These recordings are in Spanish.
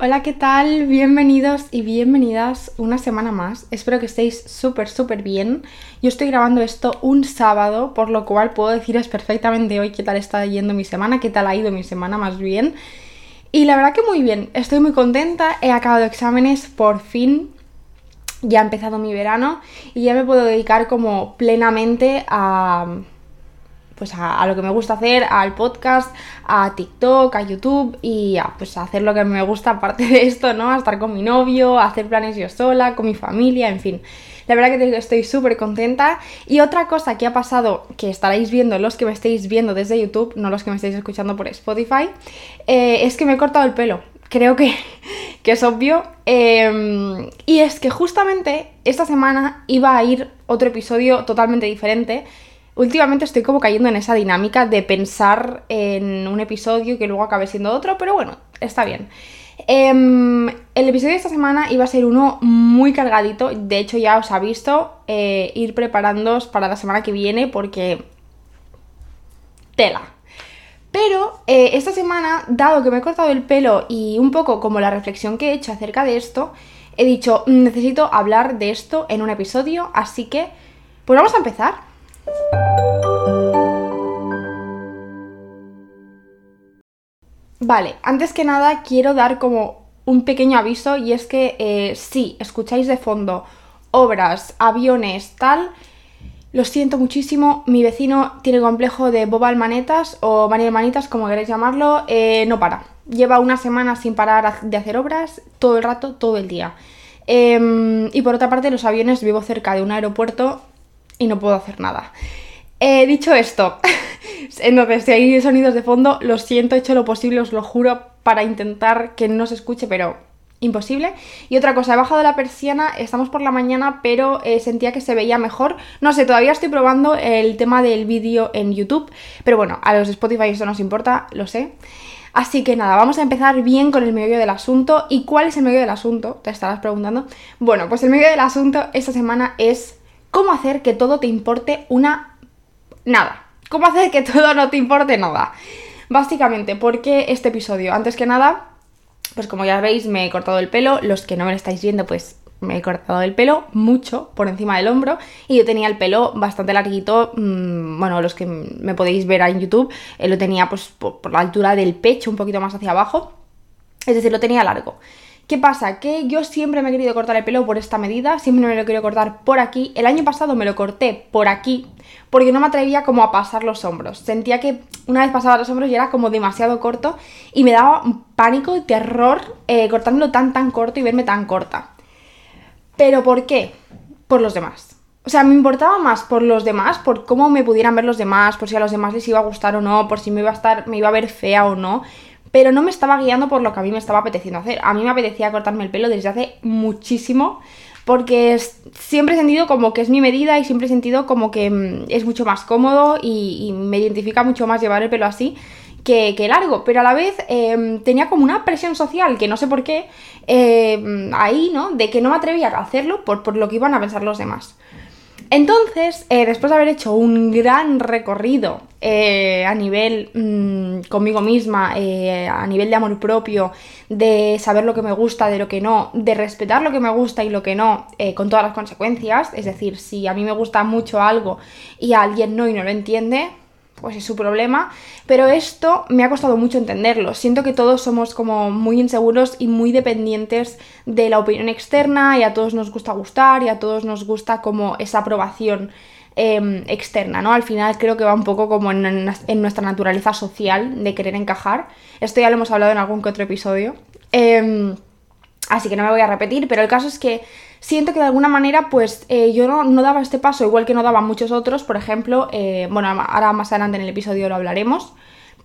Hola, ¿qué tal? Bienvenidos y bienvenidas una semana más. Espero que estéis súper, súper bien. Yo estoy grabando esto un sábado, por lo cual puedo deciros perfectamente hoy qué tal está yendo mi semana, qué tal ha ido mi semana más bien. Y la verdad que muy bien, estoy muy contenta, he acabado exámenes por fin, ya ha empezado mi verano y ya me puedo dedicar como plenamente a pues a, lo que me gusta hacer, al podcast, a TikTok, a YouTube y a pues hacer lo que me gusta aparte de esto, ¿no? A estar con mi novio, a hacer planes yo sola, con mi familia, en fin. La verdad que estoy súper contenta. Y otra cosa que ha pasado, que estaréis viendo los que me estéis viendo desde YouTube, no los que me estáis escuchando por Spotify, eh, es que me he cortado el pelo. Creo que, que es obvio. Em, y es que justamente esta semana iba a ir otro episodio totalmente diferente últimamente estoy como cayendo en esa dinámica de pensar en un episodio que luego acabe siendo otro, pero bueno, está bien. Em, el episodio de esta semana iba a ser uno muy cargadito, de hecho ya os ha visto eh, ir preparándoos para la semana que viene porque tela. Pero eh, esta semana, dado que me he cortado el pelo y un poco como la reflexión que he hecho acerca de esto, he dicho, necesito hablar de esto en un episodio, así que, pues vamos a empezar. Vale, antes que nada quiero dar como un pequeño aviso y es que eh, si escucháis de fondo obras, aviones, tal, lo siento muchísimo, mi vecino tiene complejo de boba almanetas o María Manitas, como queréis llamarlo, eh, no para. Lleva una semana sin parar de hacer obras, todo el rato, todo el día. Em, y por otra parte, los aviones vivo cerca de un aeropuerto y no puedo hacer nada. He dicho esto, entonces si hay sonidos de fondo, lo siento, he hecho lo posible, os lo juro, para intentar que no se escuche, pero imposible. Y otra cosa, he bajado la persiana, estamos por la mañana, pero eh, sentía que se veía mejor. No sé, todavía estoy probando el tema del vídeo en YouTube, pero bueno, a los Spotify eso nos importa, lo sé. Así que nada, vamos a empezar bien con el medio del asunto. ¿Y cuál es el medio del asunto? Te estarás preguntando. Bueno, pues el medio del asunto esta semana es cómo hacer que todo te importe una... nada. ¿Cómo hacer que todo no te importe nada? Básicamente, ¿por qué este episodio? Antes que nada, pues como ya veis, me he cortado el pelo. Los que no me lo estáis viendo, pues me he cortado el pelo mucho por encima del hombro y yo tenía el pelo bastante larguito, mmm, bueno, los que me podéis ver en YouTube, eh, lo tenía pues por, la altura del pecho, un poquito más hacia abajo, es decir, lo tenía largo. ¿Qué pasa? Que yo siempre me he querido cortar el pelo por esta medida, siempre me lo querido cortar por aquí. El año pasado me lo corté por aquí, porque no me atrevía como a pasar los hombros. Sentía que una vez pasaba los hombros ya era como demasiado corto y me daba pánico y terror eh, cortármelo tan tan corto y verme tan corta. ¿Pero por qué? Por los demás. O sea, me importaba más por los demás, por cómo me pudieran ver los demás, por si a los demás les iba a gustar o no, por si me iba a estar, me iba a ver fea o no pero no me estaba guiando por lo que a mí me estaba apeteciendo hacer. A mí me apetecía cortarme el pelo desde hace muchísimo, porque siempre he sentido como que es mi medida y siempre he sentido como que mm, es mucho más cómodo y, me identifica mucho más llevar el pelo así. Que, largo, pero a la vez em, tenía como una presión social, que no sé por qué, em, ahí, ¿no? De que no me atrevía a hacerlo por, por lo que iban a pensar los demás. Entonces, eh, después de haber hecho un gran recorrido eh, a nivel mm, conmigo misma, eh, a nivel de amor propio, de saber lo que me gusta, de lo que no, de respetar lo que me gusta y lo que no, con todas las consecuencias, es decir, si a mí me gusta mucho algo y a alguien no y no lo entiende, pues es su problema, pero esto me ha costado mucho entenderlo. Siento que todos somos como muy inseguros y muy dependientes de la opinión externa y a todos nos gusta gustar y a todos nos gusta como esa aprobación em, externa, ¿no? Al final creo que va un poco como en, nuestra naturaleza social de querer encajar. Esto ya lo hemos hablado en algún que otro episodio. Em, así que no me voy a repetir, pero el caso es que siento que de alguna manera, pues eh, yo no, daba este paso, igual que no daban muchos otros, por ejemplo, eh, bueno, ahora más adelante en el episodio lo hablaremos,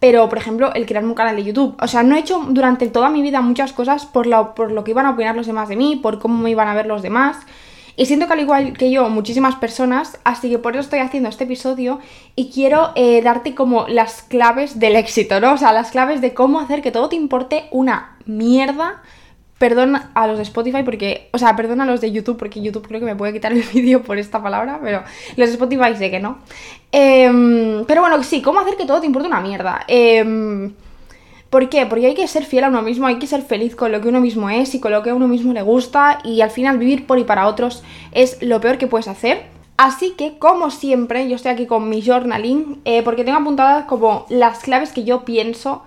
pero por ejemplo, el crear un canal de YouTube. O sea, no he hecho durante toda mi vida muchas cosas por lo, por lo que iban a opinar los demás de mí, por cómo me iban a ver los demás. Y siento que al igual que yo, muchísimas personas, así que por eso estoy haciendo este episodio y quiero eh, darte como las claves del éxito, ¿no? O sea, las claves de cómo hacer que todo te importe una mierda Perdón a los de Spotify porque, o sea, perdón a los de YouTube porque YouTube creo que me puede quitar el vídeo por esta palabra, pero los de Spotify sé que no. Em, pero bueno, sí, ¿cómo hacer que todo te importe una mierda? Em, ¿Por qué? Porque hay que ser fiel a uno mismo, hay que ser feliz con lo que uno mismo es y con lo que a uno mismo le gusta y al final vivir por y para otros es lo peor que puedes hacer. Así que, como siempre, yo estoy aquí con mi journaling eh, porque tengo apuntadas como las claves que yo pienso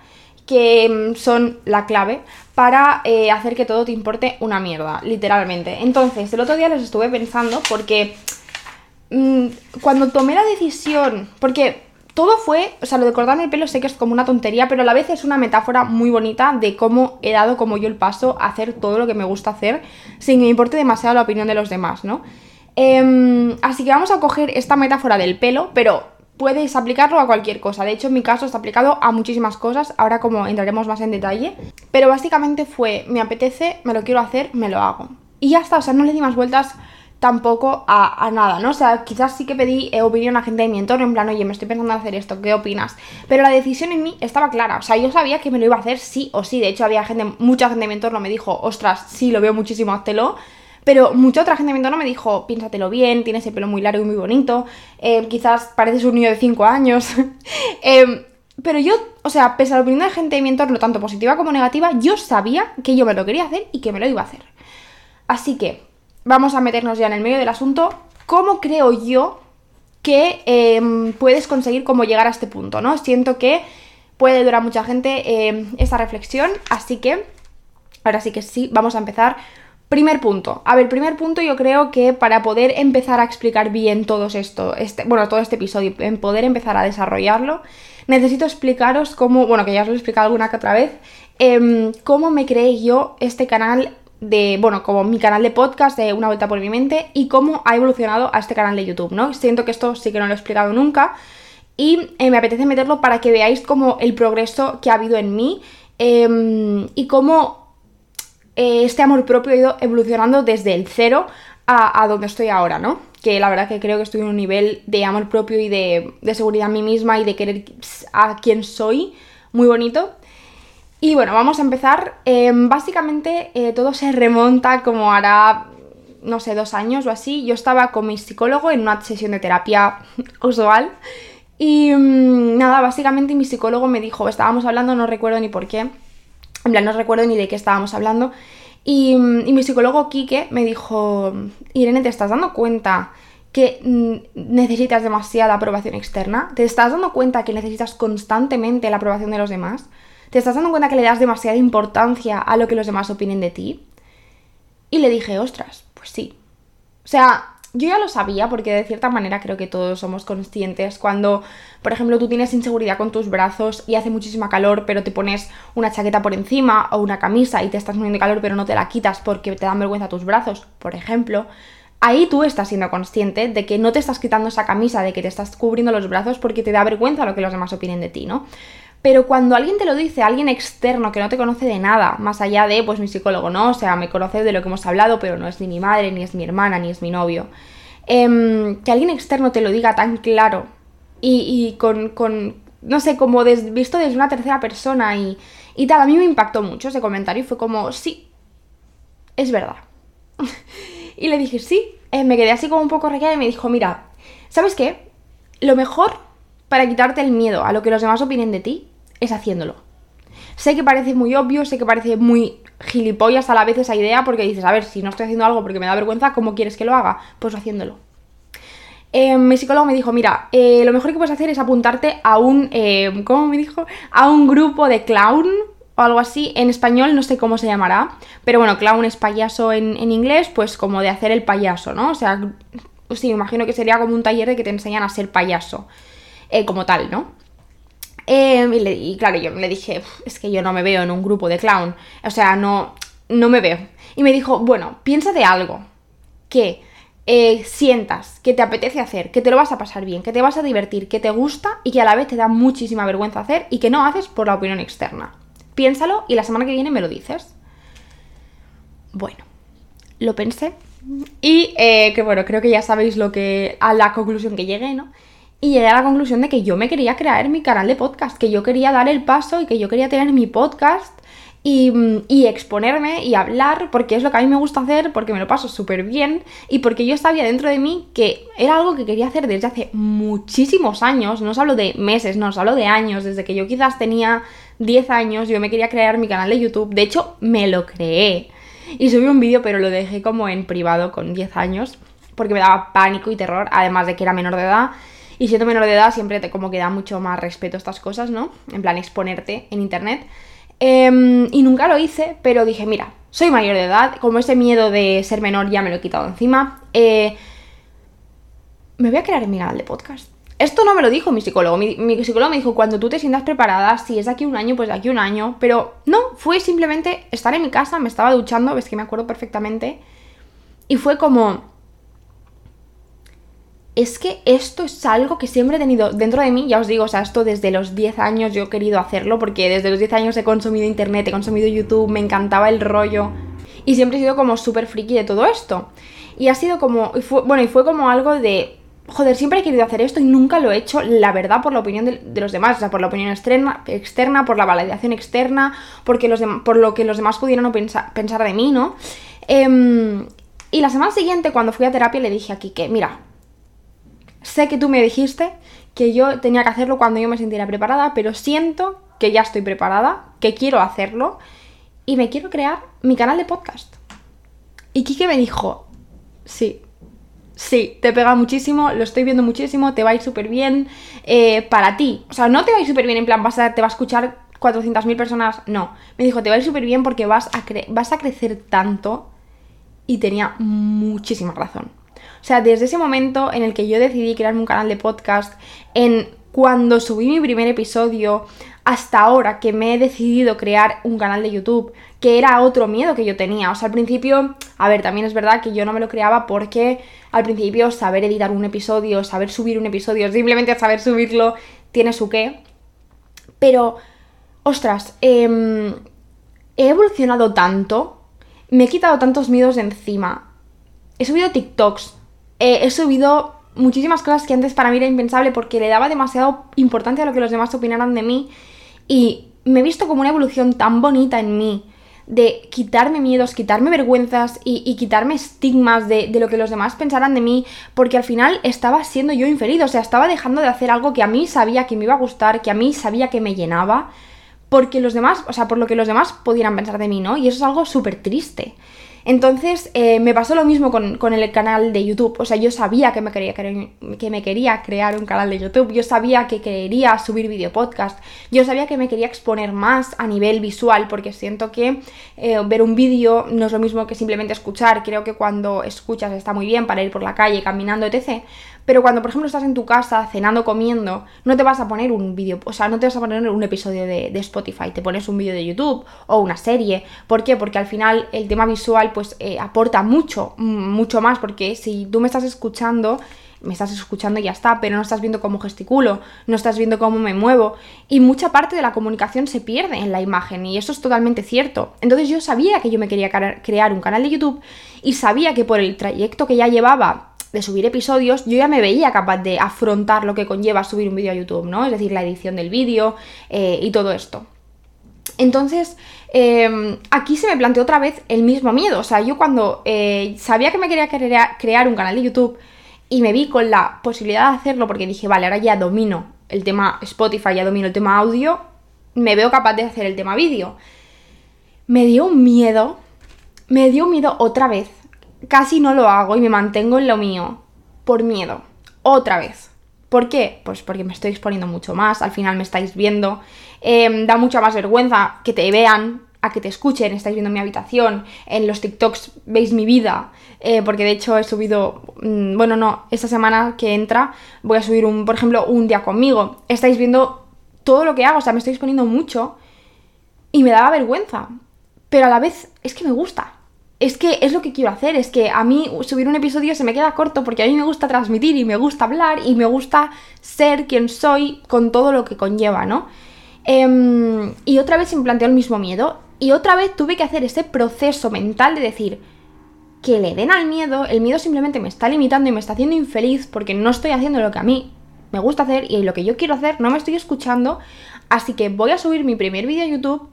que mm, son la clave para eh, hacer que todo te importe una mierda, literalmente. Entonces, el otro día les estuve pensando porque mm, cuando tomé la decisión, porque todo fue, o sea, lo de cortarme el pelo sé que es como una tontería, pero a la vez es una metáfora muy bonita de cómo he dado como yo el paso a hacer todo lo que me gusta hacer sin que me importe demasiado la opinión de los demás, ¿no? Em, así que vamos a coger esta metáfora del pelo, pero puedes aplicarlo a cualquier cosa. De hecho, en mi caso está aplicado a muchísimas cosas, ahora como entraremos más en detalle. Pero básicamente fue, me apetece, me lo quiero hacer, me lo hago. Y ya está, o sea, no le di más vueltas tampoco a, nada, ¿no? O sea, quizás sí que pedí eh, opinión a gente de mi entorno, en plan, oye, me estoy pensando en hacer esto, ¿qué opinas? Pero la decisión en mí estaba clara, o sea, yo sabía que me lo iba a hacer sí o sí, de hecho había gente, mucha gente de mi entorno me dijo, ostras, sí, lo veo muchísimo, háztelo, pero mucha otra gente entorno me dijo, piénsatelo bien, tienes el pelo muy largo y muy bonito, eh, quizás pareces un niño de 5 años, em, pero yo, o sea, pese a la opinión de gente de mi entorno, tanto positiva como negativa, yo sabía que yo me lo quería hacer y que me lo iba a hacer. Así que, vamos a meternos ya en el medio del asunto. ¿Cómo creo yo que em, puedes conseguir cómo llegar a este punto? ¿no? Siento que puede durar mucha gente em, esta reflexión, así que ahora sí que sí, vamos a empezar. Primer punto. A ver, primer punto yo creo que para poder empezar a explicar bien todo esto, este, bueno, todo este episodio, en poder empezar a desarrollarlo, necesito explicaros cómo, bueno, que ya os lo he explicado alguna que otra vez, em, cómo me creé yo este canal de, bueno, como mi canal de podcast de Una Vuelta por mi Mente y cómo ha evolucionado a este canal de YouTube, ¿no? Siento que esto sí que no lo he explicado nunca y eh, me apetece meterlo para que veáis como el progreso que ha habido en mí em, y cómo eh, este amor propio ha ido evolucionando desde el cero a, donde estoy ahora, ¿no? Que la verdad que creo que estoy en un nivel de amor propio y de, seguridad en mí misma y de querer a quien soy muy bonito. Y bueno, vamos a empezar. Em, básicamente eh, todo se remonta como hará, no sé, dos años o así. Yo estaba con mi psicólogo en una sesión de terapia usual. Y mm, nada, básicamente mi psicólogo me dijo, estábamos hablando, no recuerdo ni por qué. En plan, no recuerdo ni de qué estábamos hablando. Y, mm, y mi psicólogo Quique me dijo, Irene, ¿te estás dando cuenta que mm, necesitas demasiada aprobación externa? ¿Te estás dando cuenta que necesitas constantemente la aprobación de los demás? ¿Te estás dando cuenta que le das demasiada importancia a lo que los demás opinen de ti? Y le dije, ostras, pues sí. O sea, yo ya lo sabía porque de cierta manera creo que todos somos conscientes cuando, por ejemplo, tú tienes inseguridad con tus brazos y hace muchísima calor, pero te pones una chaqueta por encima o una camisa y te estás muriendo de calor, pero no te la quitas porque te dan vergüenza tus brazos, por ejemplo. Ahí tú estás siendo consciente de que no te estás quitando esa camisa, de que te estás cubriendo los brazos porque te da vergüenza lo que los demás opinen de ti, ¿no? Pero cuando alguien te lo dice, alguien externo que no te conoce de nada, más allá de, pues mi psicólogo, ¿no? O sea, me conoce de lo que hemos hablado, pero no es ni mi madre, ni es mi hermana, ni es mi novio. Em, que alguien externo te lo diga tan claro y, con, con, no sé, como visto desde una tercera persona y, tal, a mí me impactó mucho ese comentario y fue como, sí, es verdad. y le dije, sí, eh, me quedé así como un poco requeada y me dijo, mira, ¿sabes qué? Lo mejor para quitarte el miedo a lo que los demás opinen de ti es haciéndolo. Sé que parece muy obvio, sé que parece muy gilipollas a la vez esa idea porque dices, a ver, si no estoy haciendo algo porque me da vergüenza, ¿cómo quieres que lo haga? Pues haciéndolo. Eh, mi psicólogo me dijo, mira, eh, lo mejor que puedes hacer es apuntarte a un, eh, ¿cómo me dijo? A un grupo de clown o algo así. En español no sé cómo se llamará, pero bueno, clown es payaso en, en inglés, pues como de hacer el payaso, ¿no? O sea, sí, imagino que sería como un taller de que te enseñan a ser payaso, como tal, ¿no? Em, y, claro, yo le dije, es que yo no me veo en un grupo de clown. O sea, no, no me veo. Y me dijo, bueno, piensa de algo que eh, sientas, que te apetece hacer, que te lo vas a pasar bien, que te vas a divertir, que te gusta y que a la vez te da muchísima vergüenza hacer y que no haces por la opinión externa. Piénsalo y la semana que viene me lo dices. Bueno, lo pensé. Y eh, que bueno, creo que ya sabéis lo que. a la conclusión que llegué, ¿no? Y llegué a la conclusión de que yo me quería crear mi canal de podcast, que yo quería dar el paso y que yo quería tener mi podcast y, exponerme y hablar, porque es lo que a mí me gusta hacer, porque me lo paso súper bien y porque yo sabía dentro de mí que era algo que quería hacer desde hace muchísimos años, no os hablo de meses, no os hablo de años, desde que yo quizás tenía 10 años, yo me quería crear mi canal de YouTube, de hecho me lo creé y subí un vídeo pero lo dejé como en privado con 10 años porque me daba pánico y terror, además de que era menor de edad. Y siendo menor de edad siempre te como que da mucho más respeto estas cosas, ¿no? En plan exponerte en internet. Em, y nunca lo hice, pero dije, mira, soy mayor de edad, como ese miedo de ser menor ya me lo he quitado encima. Eh, me voy a crear mi canal de podcast. Esto no me lo dijo mi psicólogo. Mi, psicólogo me dijo, cuando tú te sientas preparada, si es de aquí un año, pues de aquí un año. Pero no, fue simplemente estar en mi casa, me estaba duchando, ves que me acuerdo perfectamente. Y fue como, es que esto es algo que siempre he tenido dentro de mí, ya os digo, o sea, esto desde los 10 años yo he querido hacerlo, porque desde los 10 años he consumido internet, he consumido YouTube, me encantaba el rollo, y siempre he sido como súper friki de todo esto. Y ha sido como, bueno, y fue como algo de, joder, siempre he querido hacer esto y nunca lo he hecho, la verdad, por la opinión de, los demás, o sea, por la opinión externa, externa por la validación externa, porque los por lo que los demás pudieran pensar, pensar de mí, ¿no? Em, y la semana siguiente, cuando fui a terapia, le dije aquí que, mira, Sé que tú me dijiste que yo tenía que hacerlo cuando yo me sintiera preparada, pero siento que ya estoy preparada, que quiero hacerlo y me quiero crear mi canal de podcast. Y Kike me dijo, sí, sí, te pega muchísimo, lo estoy viendo muchísimo, te va a ir súper bien eh, para ti. O sea, no te va a ir súper bien en plan, vas a, te va a escuchar 400.000 personas, no. Me dijo, te va a ir súper bien porque vas a, vas a crecer tanto y tenía muchísima razón. O sea, desde ese momento en el que yo decidí crearme un canal de podcast, en cuando subí mi primer episodio, hasta ahora que me he decidido crear un canal de YouTube, que era otro miedo que yo tenía. O sea, al principio, a ver, también es verdad que yo no me lo creaba porque al principio saber editar un episodio, saber subir un episodio, simplemente saber subirlo, tiene su qué. Pero, ostras, em, he evolucionado tanto, me he quitado tantos miedos de encima. He subido TikToks, he subido muchísimas cosas que antes para mí era impensable porque le daba demasiado importancia a lo que los demás opinaran de mí y me he visto como una evolución tan bonita en mí de quitarme miedos, quitarme vergüenzas y, quitarme estigmas de, de, lo que los demás pensaran de mí, porque al final estaba siendo yo infeliz, o sea, estaba dejando de hacer algo que a mí sabía que me iba a gustar, que a mí sabía que me llenaba, porque los demás, o sea, por lo que los demás pudieran pensar de mí, ¿no? Y eso es algo súper triste. Entonces eh, me pasó lo mismo con, el canal de YouTube. O sea, yo sabía que me, quería que me quería crear un canal de YouTube. Yo sabía que quería subir video podcast. Yo sabía que me quería exponer más a nivel visual porque siento que eh, ver un vídeo no es lo mismo que simplemente escuchar. Creo que cuando escuchas está muy bien para ir por la calle, caminando, etc. Pero cuando, por ejemplo, estás en tu casa cenando, comiendo, no te vas a poner un vídeo, o sea, no te vas a poner un episodio de, de Spotify, te pones un vídeo de YouTube o una serie. ¿Por qué? Porque al final el tema visual pues eh, aporta mucho, mucho más, porque si tú me estás escuchando, me estás escuchando y ya está, pero no estás viendo cómo gesticulo, no estás viendo cómo me muevo. Y mucha parte de la comunicación se pierde en la imagen y eso es totalmente cierto. Entonces yo sabía que yo me quería crear un canal de YouTube y sabía que por el trayecto que ya llevaba de subir episodios, yo ya me veía capaz de afrontar lo que conlleva subir un vídeo a YouTube, ¿no? Es decir, la edición del vídeo eh, y todo esto. Entonces, em, aquí se me planteó otra vez el mismo miedo. O sea, yo cuando eh, sabía que me quería crear un canal de YouTube y me vi con la posibilidad de hacerlo porque dije, vale, ahora ya domino el tema Spotify, ya domino el tema audio, me veo capaz de hacer el tema vídeo. Me dio un miedo, me dio miedo otra vez casi no lo hago y me mantengo en lo mío por miedo. Otra vez. ¿Por qué? Pues porque me estoy exponiendo mucho más, al final me estáis viendo, em, da mucha más vergüenza que te vean, a que te escuchen, estáis viendo mi habitación, en los TikToks veis mi vida, eh, porque de hecho he subido, mm, bueno, no, esta semana que entra voy a subir un, por ejemplo, un día conmigo, estáis viendo todo lo que hago, o sea, me estoy exponiendo mucho y me daba vergüenza, pero a la vez es que me gusta, es que es lo que quiero hacer, es que a mí subir un episodio se me queda corto porque a mí me gusta transmitir y me gusta hablar y me gusta ser quien soy con todo lo que conlleva, ¿no? Em, y otra vez se me planteó el mismo miedo y otra vez tuve que hacer ese proceso mental de decir que le den al miedo, el miedo simplemente me está limitando y me está haciendo infeliz porque no estoy haciendo lo que a mí me gusta hacer y lo que yo quiero hacer no me estoy escuchando, así que voy a subir mi primer vídeo a YouTube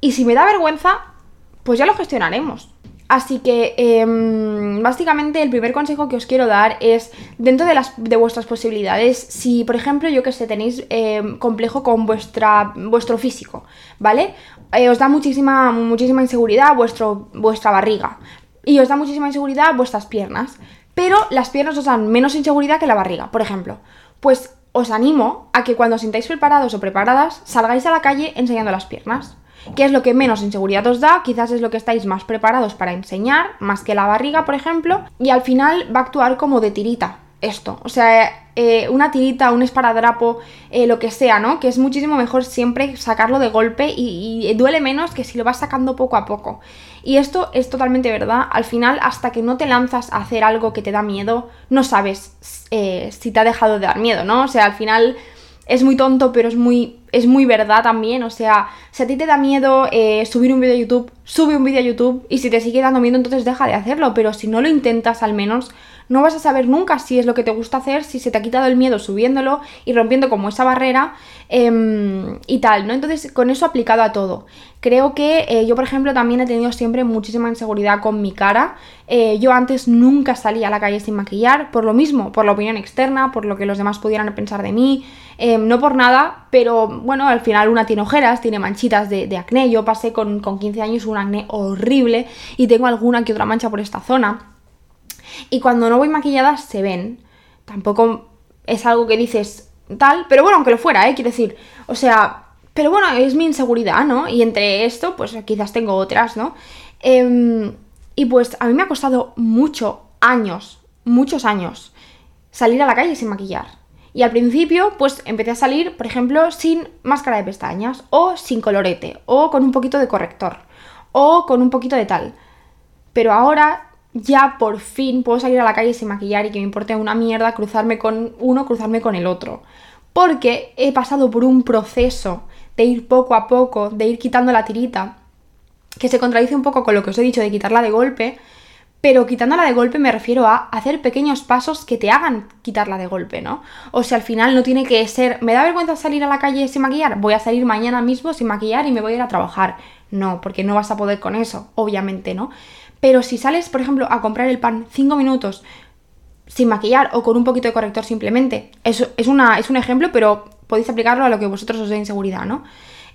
Y si me da vergüenza, pues ya lo gestionaremos. Así que em, básicamente el primer consejo que os quiero dar es dentro de, las, de vuestras posibilidades, si por ejemplo yo que sé tenéis em, complejo con vuestra, vuestro físico, ¿vale? Eh, os da muchísima, muchísima inseguridad vuestro, vuestra barriga y os da muchísima inseguridad vuestras piernas, pero las piernas os dan menos inseguridad que la barriga, por ejemplo. Pues os animo a que cuando sintáis preparados o preparadas salgáis a la calle enseñando las piernas. ¿Qué es lo que menos inseguridad os da? Quizás es lo que estáis más preparados para enseñar, más que la barriga, por ejemplo, y al final va a actuar como de tirita esto. O sea, eh, una tirita, un esparadrapo, eh, lo que sea, ¿no? Que es muchísimo mejor siempre sacarlo de golpe y, duele menos que si lo vas sacando poco a poco. Y esto es totalmente verdad. Al final, hasta que no te lanzas a hacer algo que te da miedo, no sabes eh, si te ha dejado de dar miedo, ¿no? O sea, al final es muy tonto, pero es muy, es muy verdad también. O sea, si a ti te da miedo eh, subir un vídeo a YouTube, sube un vídeo a YouTube y si te sigue dando miedo, entonces deja de hacerlo. Pero si no lo intentas al menos, no vas a saber nunca si es lo que te gusta hacer, si se te ha quitado el miedo subiéndolo y rompiendo como esa barrera em, y tal, ¿no? Entonces, con eso aplicado a todo. Creo que eh, yo, por ejemplo, también he tenido siempre muchísima inseguridad con mi cara. Eh, yo antes nunca salía a la calle sin maquillar, por lo mismo, por la opinión externa, por lo que los demás pudieran pensar de mí. Em, no por nada, pero bueno, al final una tiene ojeras, tiene manchitas de, acné. Yo pasé con, con 15 años un acné horrible y tengo alguna que otra mancha por esta zona. Y cuando no voy maquillada se ven. Tampoco es algo que dices tal, pero bueno, aunque lo fuera, ¿eh? Quiero decir, o sea, pero bueno, es mi inseguridad, ¿no? Y entre esto, pues quizás tengo otras, ¿no? Em, y pues a mí me ha costado mucho, años, muchos años, salir a la calle sin maquillar. Y al principio, pues empecé a salir, por ejemplo, sin máscara de pestañas, o sin colorete, o con un poquito de corrector, o con un poquito de tal. Pero ahora ya por fin puedo salir a la calle sin maquillar y que me importe una mierda cruzarme con uno, cruzarme con el otro. Porque he pasado por un proceso de ir poco a poco, de ir quitando la tirita, que se contradice un poco con lo que os he dicho de quitarla de golpe, pero quitándola de golpe me refiero a hacer pequeños pasos que te hagan quitarla de golpe, ¿no? O sea, al final no tiene que ser, ¿me da vergüenza salir a la calle sin maquillar? Voy a salir mañana mismo sin maquillar y me voy a ir a trabajar. No, porque no vas a poder con eso, obviamente, ¿no? Pero si sales, por ejemplo, a comprar el pan 5 minutos sin maquillar o con un poquito de corrector simplemente, eso es, una, es un ejemplo, pero podéis aplicarlo a lo que vosotros os dé inseguridad, ¿no?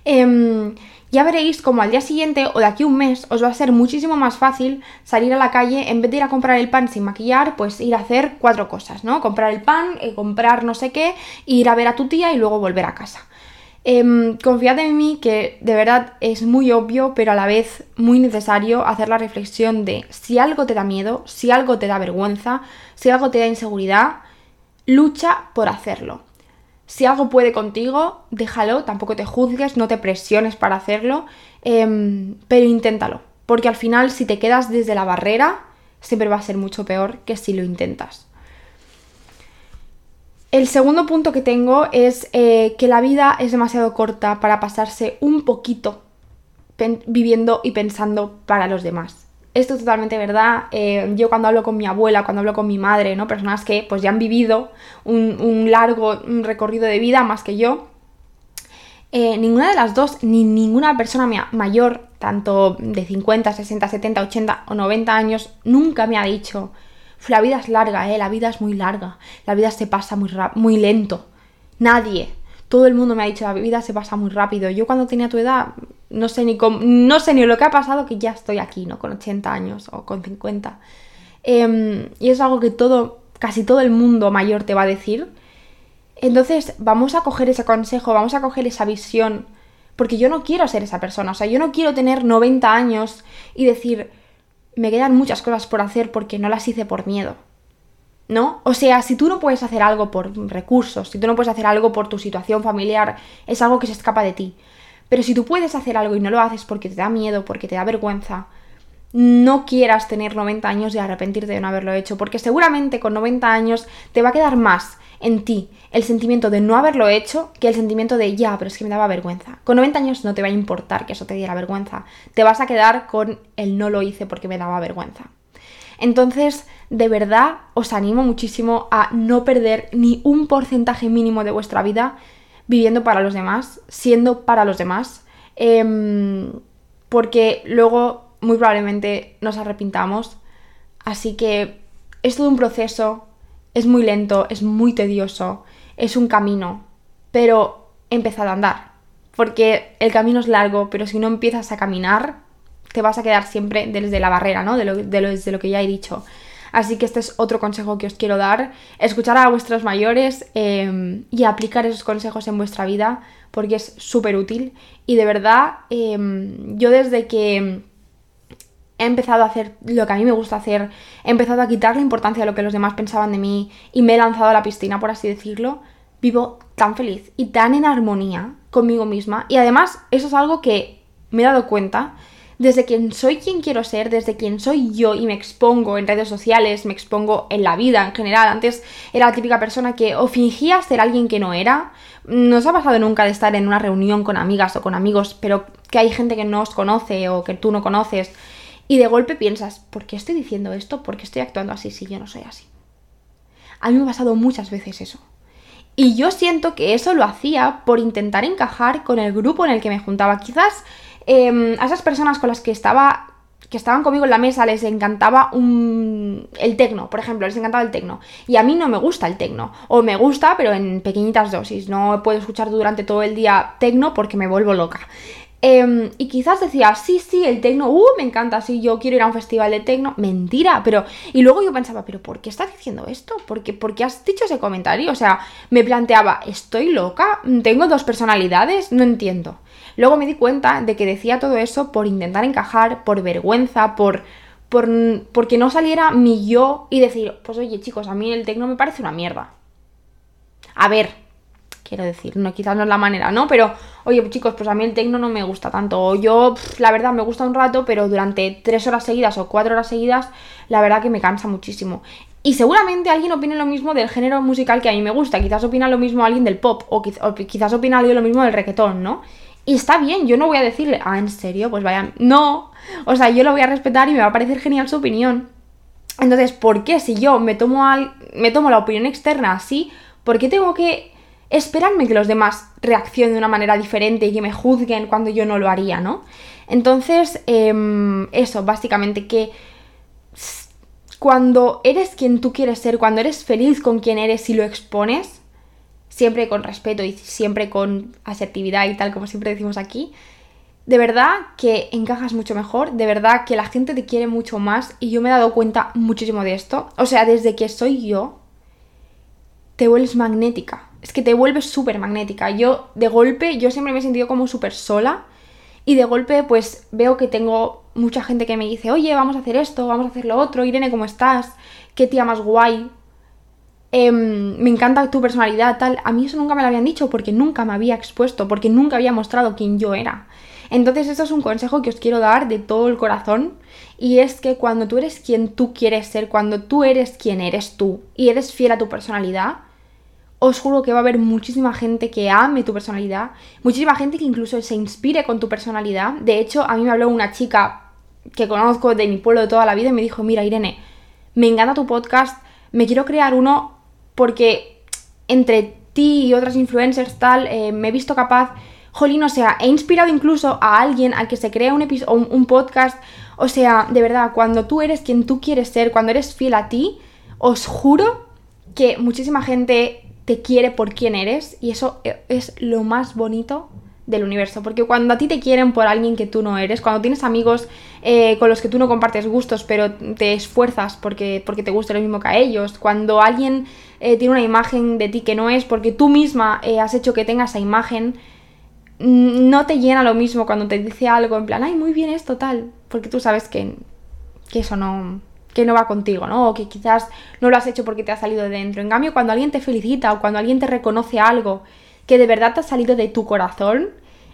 Em, ya veréis como al día siguiente o de aquí un mes os va a ser muchísimo más fácil salir a la calle en vez de ir a comprar el pan sin maquillar, pues ir a hacer cuatro cosas, ¿no? Comprar el pan, eh, comprar no sé qué, ir a ver a tu tía y luego volver a casa. Eh, confiad en mí que de verdad es muy obvio, pero a la vez muy necesario hacer la reflexión de si algo te da miedo, si algo te da vergüenza, si algo te da inseguridad, lucha por hacerlo. Si algo puede contigo, déjalo, tampoco te juzgues, no te presiones para hacerlo, em, pero inténtalo. Porque al final si te quedas desde la barrera, siempre va a ser mucho peor que si lo intentas. El segundo punto que tengo es eh, que la vida es demasiado corta para pasarse un poquito viviendo y pensando para los demás. Esto es totalmente verdad. Eh, yo cuando hablo con mi abuela, cuando hablo con mi madre, ¿no? Personas que pues ya han vivido un, largo recorrido de vida más que yo. Eh, ninguna de las dos, ni ninguna persona mayor, tanto de 50, 60, 70, 80 o 90 años, nunca me ha dicho la vida es larga, ¿eh? La vida es muy larga. La vida se pasa muy, muy lento. Nadie. Todo el mundo me ha dicho, la vida se pasa muy rápido. Yo cuando tenía tu edad, no sé ni no sé ni lo que ha pasado que ya estoy aquí, ¿no? Con 80 años o con 50. Em, y es algo que todo, casi todo el mundo mayor te va a decir. Entonces, vamos a coger ese consejo, vamos a coger esa visión. Porque yo no quiero ser esa persona. O sea, yo no quiero tener 90 años y decir, me quedan muchas cosas por hacer porque no las hice por miedo. ¿No? O sea, si tú no puedes hacer algo por recursos, si tú no puedes hacer algo por tu situación familiar, es algo que se escapa de ti. Pero si tú puedes hacer algo y no lo haces porque te da miedo, porque te da vergüenza, no quieras tener 90 años y arrepentirte de no haberlo hecho, porque seguramente con 90 años te va a quedar más en ti el sentimiento de no haberlo hecho que el sentimiento de ya, pero es que me daba vergüenza. Con 90 años no te va a importar que eso te diera vergüenza, te vas a quedar con el no lo hice porque me daba vergüenza. Entonces, de verdad, os animo muchísimo a no perder ni un porcentaje mínimo de vuestra vida viviendo para los demás, siendo para los demás. Em, porque luego muy probablemente nos arrepintamos. Así que es todo un proceso, es muy lento, es muy tedioso, es un camino, pero empezad a andar, porque el camino es largo, pero si no empiezas a caminar, te vas a quedar siempre desde la barrera, ¿no? De lo, de lo, desde lo que ya he dicho. Así que este es otro consejo que os quiero dar, escuchar a vuestros mayores em, y aplicar esos consejos en vuestra vida, porque es súper útil. Y de verdad, em, yo desde que he empezado a hacer lo que a mí me gusta hacer, he empezado a quitar la importancia de lo que los demás pensaban de mí y me he lanzado a la piscina, por así decirlo, vivo tan feliz y tan en armonía conmigo misma. Y además, eso es algo que me he dado cuenta desde quien soy quien quiero ser, desde quien soy yo y me expongo en redes sociales, me expongo en la vida en general. Antes era la típica persona que o fingía ser alguien que no era. No os ha pasado nunca de estar en una reunión con amigas o con amigos, pero que hay gente que no os conoce o que tú no conoces y de golpe piensas, ¿por qué estoy diciendo esto? ¿Por qué estoy actuando así si yo no soy así? A mí me ha pasado muchas veces eso. Y yo siento que eso lo hacía por intentar encajar con el grupo en el que me juntaba. Quizás em, a esas personas con las que estaba que estaban conmigo en la mesa les encantaba el tecno, por ejemplo, les encantaba el tecno. Y a mí no me gusta el tecno. O me gusta, pero en pequeñitas dosis. No puedo escuchar durante todo el día tecno porque me vuelvo loca. Em, y quizás decía, sí, sí, el tecno, uh, me encanta, sí, yo quiero ir a un festival de tecno. Mentira, pero. Y luego yo pensaba, pero ¿por qué estás diciendo esto? ¿Por qué, ¿Por qué has dicho ese comentario? O sea, me planteaba, ¿estoy loca? ¿Tengo dos personalidades? No entiendo. Luego me di cuenta de que decía todo eso por intentar encajar, por vergüenza, por. por porque no saliera mi yo y decir, pues oye, chicos, a mí el tecno me parece una mierda. A ver, quiero decir, no, quizás no es la manera, ¿no? Pero, oye, chicos, pues a mí el tecno no me gusta tanto. Yo, la verdad, me gusta un rato, pero durante tres horas seguidas o cuatro horas seguidas, la verdad que me cansa muchísimo. Y seguramente alguien opine lo mismo del género musical que a mí me gusta. Quizás opina lo mismo alguien del pop, o, quizás opina alguien lo mismo del reggaetón, ¿no? Y está bien, yo no voy a decirle, ah, ¿en serio? Pues vaya, no. O sea, yo lo voy a respetar y me va a parecer genial su opinión. Entonces, ¿por qué si yo me tomo, al, me tomo la opinión externa así, por qué tengo que esperarme que los demás reaccionen de una manera diferente y que me juzguen cuando yo no lo haría, ¿no? Entonces, em, eso, básicamente que cuando eres quien tú quieres ser, cuando eres feliz con quien eres y lo expones, siempre con respeto y siempre con asertividad y tal, como siempre decimos aquí, de verdad que encajas mucho mejor, de verdad que la gente te quiere mucho más y yo me he dado cuenta muchísimo de esto. O sea, desde que soy yo, te vuelves magnética es que te vuelves súper magnética. Yo, de golpe, yo siempre me he sentido como súper sola. Y de golpe, pues veo que tengo mucha gente que me dice, oye, vamos a hacer esto, vamos a hacer lo otro, Irene, ¿cómo estás? ¿Qué tía más guay? Em, me encanta tu personalidad, tal. A mí eso nunca me lo habían dicho porque nunca me había expuesto, porque nunca había mostrado quién yo era. Entonces, eso es un consejo que os quiero dar de todo el corazón. Y es que cuando tú eres quien tú quieres ser, cuando tú eres quien eres tú y eres fiel a tu personalidad, os juro que va a haber muchísima gente que ame tu personalidad, muchísima gente que incluso se inspire con tu personalidad. De hecho, a mí me habló una chica que conozco de mi pueblo de toda la vida y me dijo, mira Irene, me encanta tu podcast, me quiero crear uno porque entre ti y otras influencers tal, eh, me he visto capaz, jolín, o sea, he inspirado incluso a alguien a que se crea un, un, un podcast, o sea, de verdad, cuando tú eres quien tú quieres ser, cuando eres fiel a ti, os juro que muchísima gente te quiere por quien eres y eso e, es lo más bonito del universo. Porque cuando a ti te quieren por alguien que tú no eres, cuando tienes amigos eh, con los que tú no compartes gustos, pero te esfuerzas porque, porque te guste lo mismo que a ellos, cuando alguien eh, tiene una imagen de ti que no es, porque tú misma eh, has hecho que tenga esa imagen, mm, no te llena lo mismo cuando te dice algo en plan, ay, muy bien esto, tal, porque tú sabes que, que eso no, que no va contigo, ¿no? O que quizás no lo has hecho porque te ha salido de dentro. En cambio, cuando alguien te felicita o cuando alguien te reconoce algo que de verdad te ha salido de tu corazón,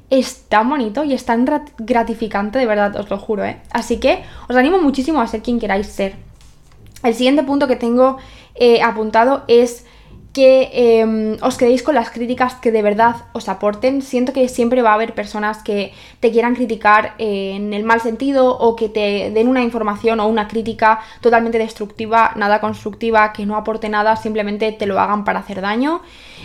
es tan bonito y es tan gratificante, de verdad, os lo juro, ¿eh? Así que os animo muchísimo a ser quien queráis ser. El siguiente punto que tengo eh, apuntado es que em, os quedéis con las críticas que de verdad os aporten. Siento que siempre va a haber personas que te quieran criticar en el mal sentido o que te den una información o una crítica totalmente destructiva, nada constructiva, que no aporte nada, simplemente te lo hagan para hacer daño.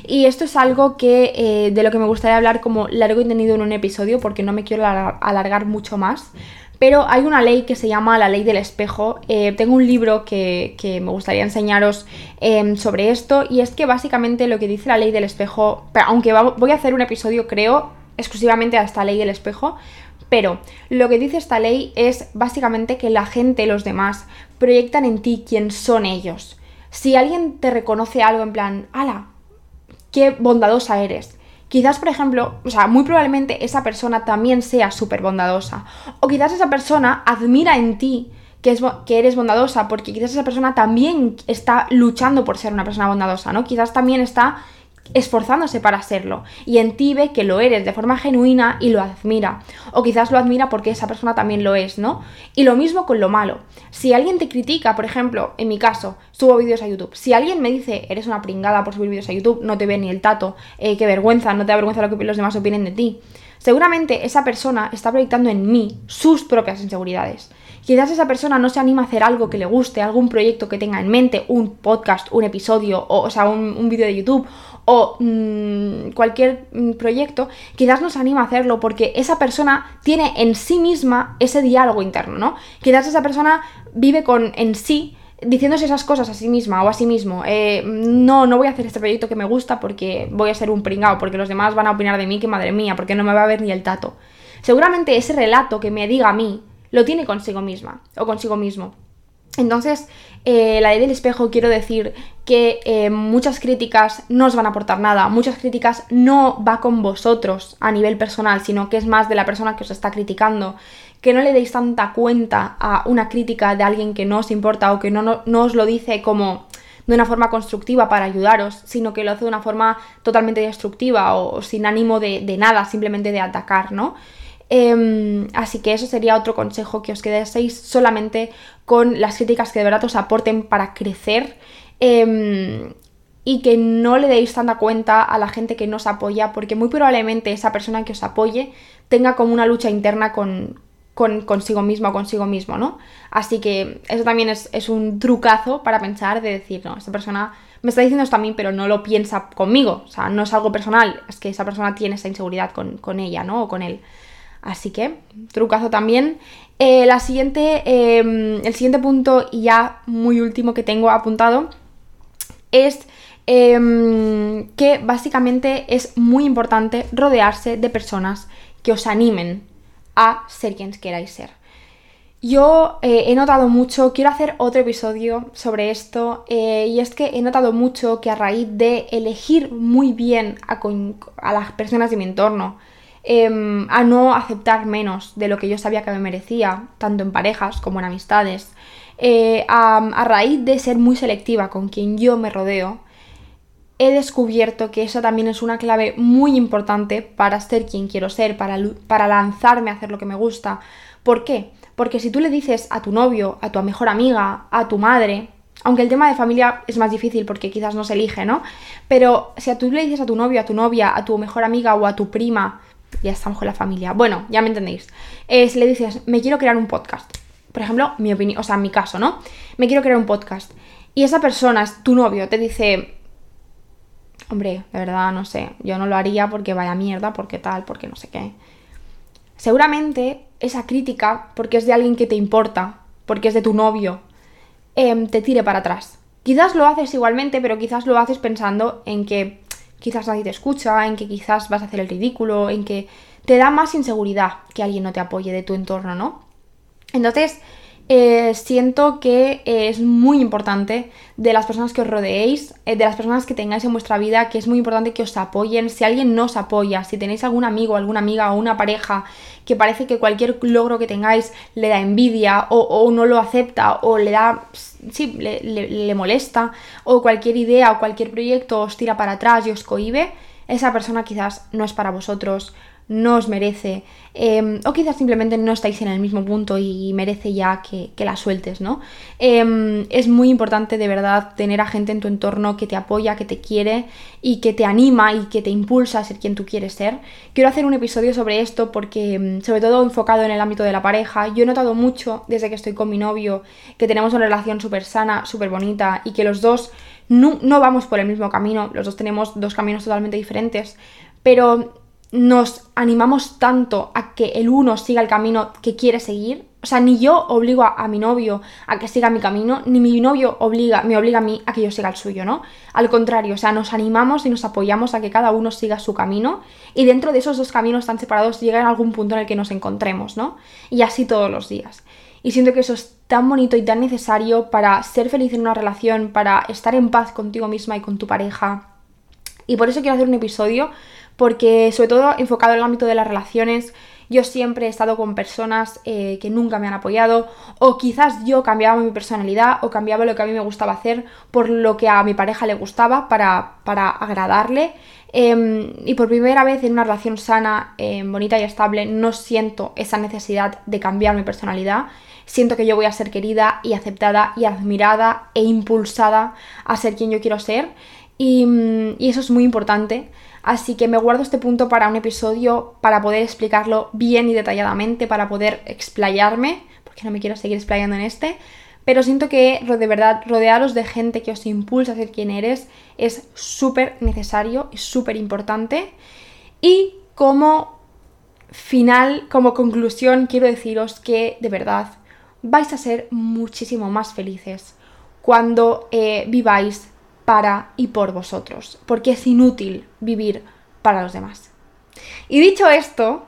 Y esto es algo que eh, de lo que me gustaría hablar como largo y tendido en un episodio porque no me quiero alargar mucho más. Pero hay una ley que se llama la ley del espejo. Eh, tengo un libro que, me gustaría enseñaros em, sobre esto y es que básicamente lo que dice la ley del espejo, aunque voy a hacer un episodio creo exclusivamente a esta ley del espejo, pero lo que dice esta ley es básicamente que la gente, los demás, proyectan en ti quién son ellos. Si alguien te reconoce algo en plan, ala, qué bondadosa eres, Quizás, por ejemplo, o sea, muy probablemente esa persona también sea súper bondadosa. O quizás esa persona admira en ti que, es, que eres bondadosa, porque quizás esa persona también está luchando por ser una persona bondadosa, ¿no? Quizás también está esforzándose para serlo y en ti ve que lo eres de forma genuina y lo admira. O quizás lo admira porque esa persona también lo es, ¿no? Y lo mismo con lo malo. Si alguien te critica, por ejemplo, en mi caso, subo vídeos a YouTube. Si alguien me dice, eres una pringada por subir vídeos a YouTube, no te ve ni el tato, eh, qué vergüenza, no te da vergüenza lo que los demás opinen de ti. Seguramente esa persona está proyectando en mí sus propias inseguridades. Quizás esa persona no se anima a hacer algo que le guste, algún proyecto que tenga en mente, un podcast, un episodio, o, o sea, un, un vídeo de YouTube, o mm, cualquier mm, proyecto, quizás nos anima a hacerlo porque esa persona tiene en sí misma ese diálogo interno, ¿no? Quizás esa persona vive con en sí diciéndose esas cosas a sí misma o a sí mismo, eh, no, no voy a hacer este proyecto que me gusta porque voy a ser un pringao, porque los demás van a opinar de mí que madre mía, porque no me va a ver ni el tato. Seguramente ese relato que me diga a mí lo tiene consigo misma o consigo mismo. Entonces, eh, la ley del espejo quiero decir que eh, muchas críticas no os van a aportar nada, muchas críticas no va con vosotros a nivel personal, sino que es más de la persona que os está criticando, que no le deis tanta cuenta a una crítica de alguien que no os importa o que no, os lo dice como de una forma constructiva para ayudaros, sino que lo hace de una forma totalmente destructiva o, sin ánimo de, de nada, simplemente de atacar, ¿no? Em, así que eso sería otro consejo, que os quedéis solamente con las críticas que de verdad os aporten para crecer em, y que no le deis tanta cuenta a la gente que nos apoya, porque muy probablemente esa persona que os apoye tenga como una lucha interna con, consigo mismo o consigo mismo, ¿no? Así que eso también es, un trucazo para pensar de decir, no, esta persona me está diciendo esto a mí, pero no lo piensa conmigo, o sea, no es algo personal, es que esa persona tiene esa inseguridad con, con ella, ¿no? O con él. Así que, trucazo también. Eh, la siguiente, em, el siguiente punto y ya muy último que tengo apuntado es em, que básicamente es muy importante rodearse de personas que os animen a ser quien queráis ser. Yo eh, he notado mucho, quiero hacer otro episodio sobre esto, eh, y es que he notado mucho que a raíz de elegir muy bien a las personas de mi entorno, Em, a no aceptar menos de lo que yo sabía que me merecía, tanto en parejas como en amistades, eh, a, raíz de ser muy selectiva con quien yo me rodeo, he descubierto que eso también es una clave muy importante para ser quien quiero ser, para, para lanzarme a hacer lo que me gusta. ¿Por qué? Porque si tú le dices a tu novio, a tu mejor amiga, a tu madre, aunque el tema de familia es más difícil porque quizás no se elige, ¿no? Pero si tú le dices a tu novio, a tu novia, a tu mejor amiga o a tu prima, ya estamos con la familia. Bueno, ya me entendéis. Es, le dices, me quiero crear un podcast. Por ejemplo, mi opinión, o sea, mi caso, ¿no? Me quiero crear un podcast. Y esa persona, tu novio, te dice, hombre, de verdad, no sé, yo no lo haría porque vaya mierda, porque tal, porque no sé qué. Seguramente esa crítica, porque es de alguien que te importa, porque es de tu novio, em, te tire para atrás. Quizás lo haces igualmente, pero quizás lo haces pensando en que quizás nadie te escucha, en que quizás vas a hacer el ridículo, en que te da más inseguridad que alguien no te apoye de tu entorno, ¿no? Entonces, eh, siento que es muy importante de las personas que os rodeéis, eh, de las personas que tengáis en vuestra vida, que es muy importante que os apoyen. Si alguien no os apoya, si tenéis algún amigo, alguna amiga o una pareja que parece que cualquier logro que tengáis le da envidia o, no lo acepta o le da, sí, le, le molesta o cualquier idea o cualquier proyecto os tira para atrás y os cohibe, esa persona quizás no es para vosotros no os merece. Em, o quizás simplemente no estáis en el mismo punto y merece ya que, la sueltes, ¿no? Em, es muy importante de verdad tener a gente en tu entorno que te apoya, que te quiere y que te anima y que te impulsa a ser quien tú quieres ser. Quiero hacer un episodio sobre esto porque, em, sobre todo enfocado en el ámbito de la pareja, yo he notado mucho desde que estoy con mi novio que tenemos una relación súper sana, súper bonita y que los dos no, no vamos por el mismo camino, los dos tenemos dos caminos totalmente diferentes, pero nos animamos tanto a que el uno siga el camino que quiere seguir. O sea, ni yo obligo a, mi novio a que siga mi camino, ni mi novio obliga, me obliga a mí a que yo siga el suyo, ¿no? Al contrario, o sea, nos animamos y nos apoyamos a que cada uno siga su camino y dentro de esos dos caminos tan separados llega algún punto en el que nos encontremos, ¿no? Y así todos los días. Y siento que eso es tan bonito y tan necesario para ser feliz en una relación, para estar en paz contigo misma y con tu pareja. Y por eso quiero hacer un episodio porque sobre todo enfocado en el ámbito de las relaciones, yo siempre he estado con personas eh, que nunca me han apoyado o quizás yo cambiaba mi personalidad o cambiaba lo que a mí me gustaba hacer por lo que a mi pareja le gustaba para, para agradarle. Em, y por primera vez en una relación sana, em, bonita y estable, no siento esa necesidad de cambiar mi personalidad. Siento que yo voy a ser querida y aceptada y admirada e impulsada a ser quien yo quiero ser. y mm, eso es muy importante. Así que me guardo este punto para un episodio para poder explicarlo bien y detalladamente, para poder explayarme, porque no me quiero seguir explayando en este. Pero siento que de verdad rodearos de gente que os impulsa a ser quien eres es súper necesario y súper importante. Y como final, como conclusión, quiero deciros que de verdad vais a ser muchísimo más felices cuando eh, viváis para y por vosotros, porque es inútil vivir para los demás. Y dicho esto,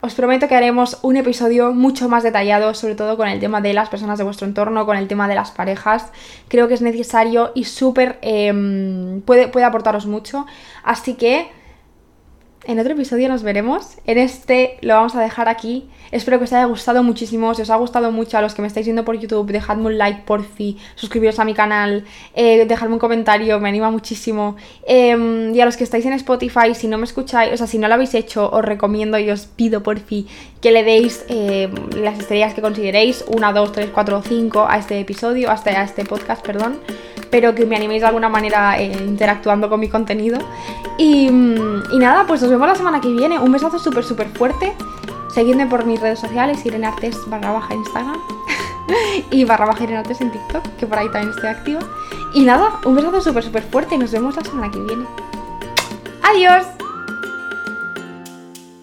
os prometo que haremos un episodio mucho más detallado, sobre todo con el tema de las personas de vuestro entorno, con el tema de las parejas. Creo que es necesario y súper... Em, puede, puede aportaros mucho. Así que en otro episodio nos veremos. En este lo vamos a dejar aquí. Espero que os haya gustado muchísimo. Si os ha gustado mucho a los que me estáis viendo por YouTube, dejadme un like por fin, suscribiros a mi canal, eh, dejadme un comentario, me anima muchísimo. Em, y a los que estáis en Spotify, si no me escucháis, o sea, si no lo habéis hecho, os recomiendo y os pido por fin que le deis em, las estrellas que consideréis, 1, 2, 3, 4 o 5 a este episodio, hasta a este podcast, perdón pero que me animéis de alguna manera eh, interactuando con mi contenido. Y, y, nada, pues nos vemos la semana que viene. Un besazo súper, súper fuerte. Seguidme por mis redes sociales, Irene Artes barra baja Instagram y barra baja Irene en TikTok, que por ahí también estoy activa. Y nada, un besazo súper, súper fuerte y nos vemos la semana que viene. ¡Adiós!